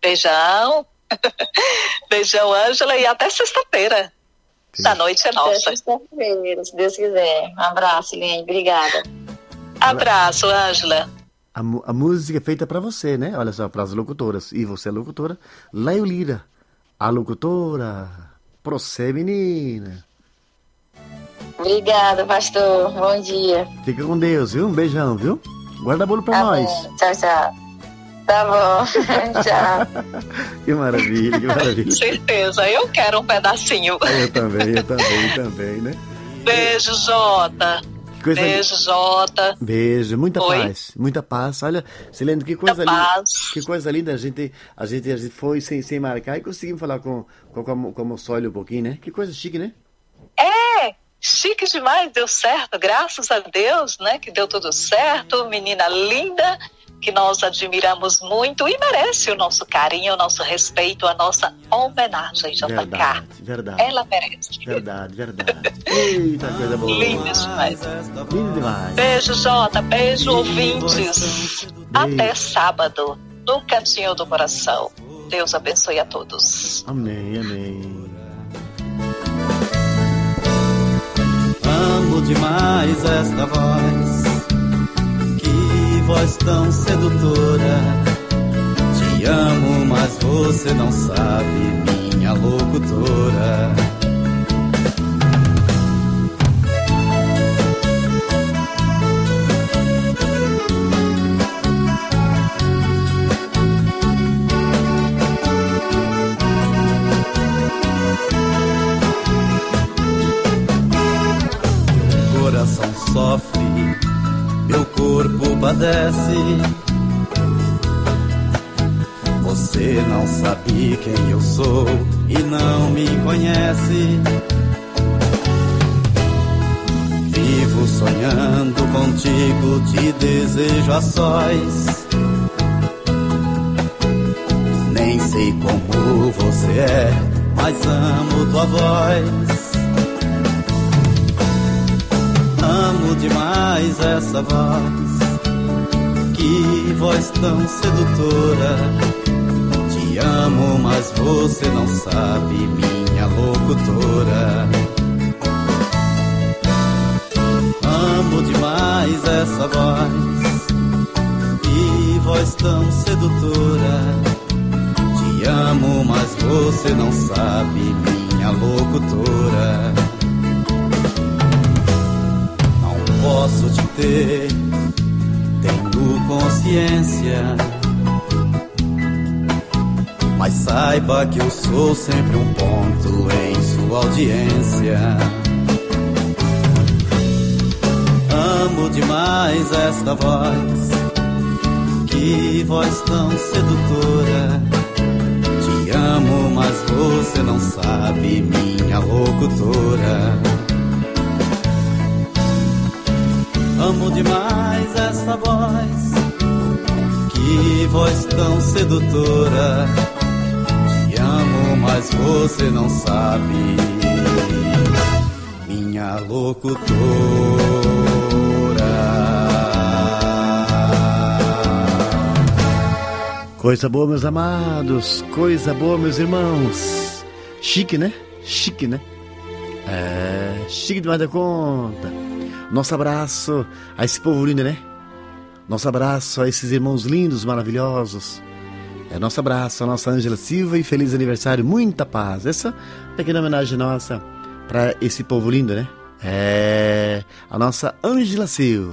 Beijão. [LAUGHS] Beijão, Ângela, e até sexta-feira. Da noite é nossa. Até sexta-feira, se Deus quiser. Um abraço, Lene. Obrigada. Abraço, Ângela. A, a, música é feita para você, né? Olha só, para as locutoras. E você é locutora. Laio Lira, a locutora. Procé, menina. Obrigada, pastor. Bom dia. Fica com Deus, viu? Um beijão, viu? Guarda bolo pra tá nós. Tchau, tchau. Tá bom. [LAUGHS] tchau. que maravilha, que maravilha. Com certeza. Eu quero um pedacinho. Eu também, eu também, também, né? Beijo, Jota. Coisa... Beijo, Jota. Beijo, muita Oi? paz, muita paz. Olha, Silene, que coisa muita linda. Paz. Que coisa linda. A gente, a gente, a gente foi sem, sem marcar e conseguimos falar com, com, com, com o Moçolho um pouquinho, né? Que coisa chique, né? É, chique demais, deu certo, graças a Deus, né? Que deu tudo certo, menina linda, que nós admiramos muito e merece o nosso carinho, o nosso respeito, a nossa homenagem, JK. Verdade, verdade. Ela merece. Verdade, verdade. Eita, coisa boa. Linda demais. Linda demais. Beijo, Jota, beijo, ouvintes. Até sábado, no Cantinho do Coração. Deus abençoe a todos. Amém, amém. Amo demais esta voz voz tão sedutora. Te amo, mas você não sabe, minha locutora. Sofre meu corpo padece. Você não sabe quem eu sou e não me conhece. Vivo sonhando contigo, te desejo a sós. Nem sei como você é, mas amo tua voz. Amo demais essa voz. Que voz tão sedutora. Te amo, mas você não sabe, minha locutora. Amo demais essa voz. Que voz tão sedutora. Te amo, mas você não sabe, minha locutora. Posso te ter, tenho consciência. Mas saiba que eu sou sempre um ponto em sua audiência. Amo demais esta voz, que voz tão sedutora. Te amo, mas você não sabe, minha locutora. Amo demais esta voz, que voz tão sedutora. Te amo, mas você não sabe, minha locutora. Coisa boa, meus amados, coisa boa, meus irmãos. Chique, né? Chique, né? É, chique demais da conta. Nosso abraço a esse povo lindo, né? Nosso abraço a esses irmãos lindos, maravilhosos. É nosso abraço a nossa Ângela Silva e feliz aniversário, muita paz. Essa pequena homenagem nossa para esse povo lindo, né? É a nossa Ângela Silva.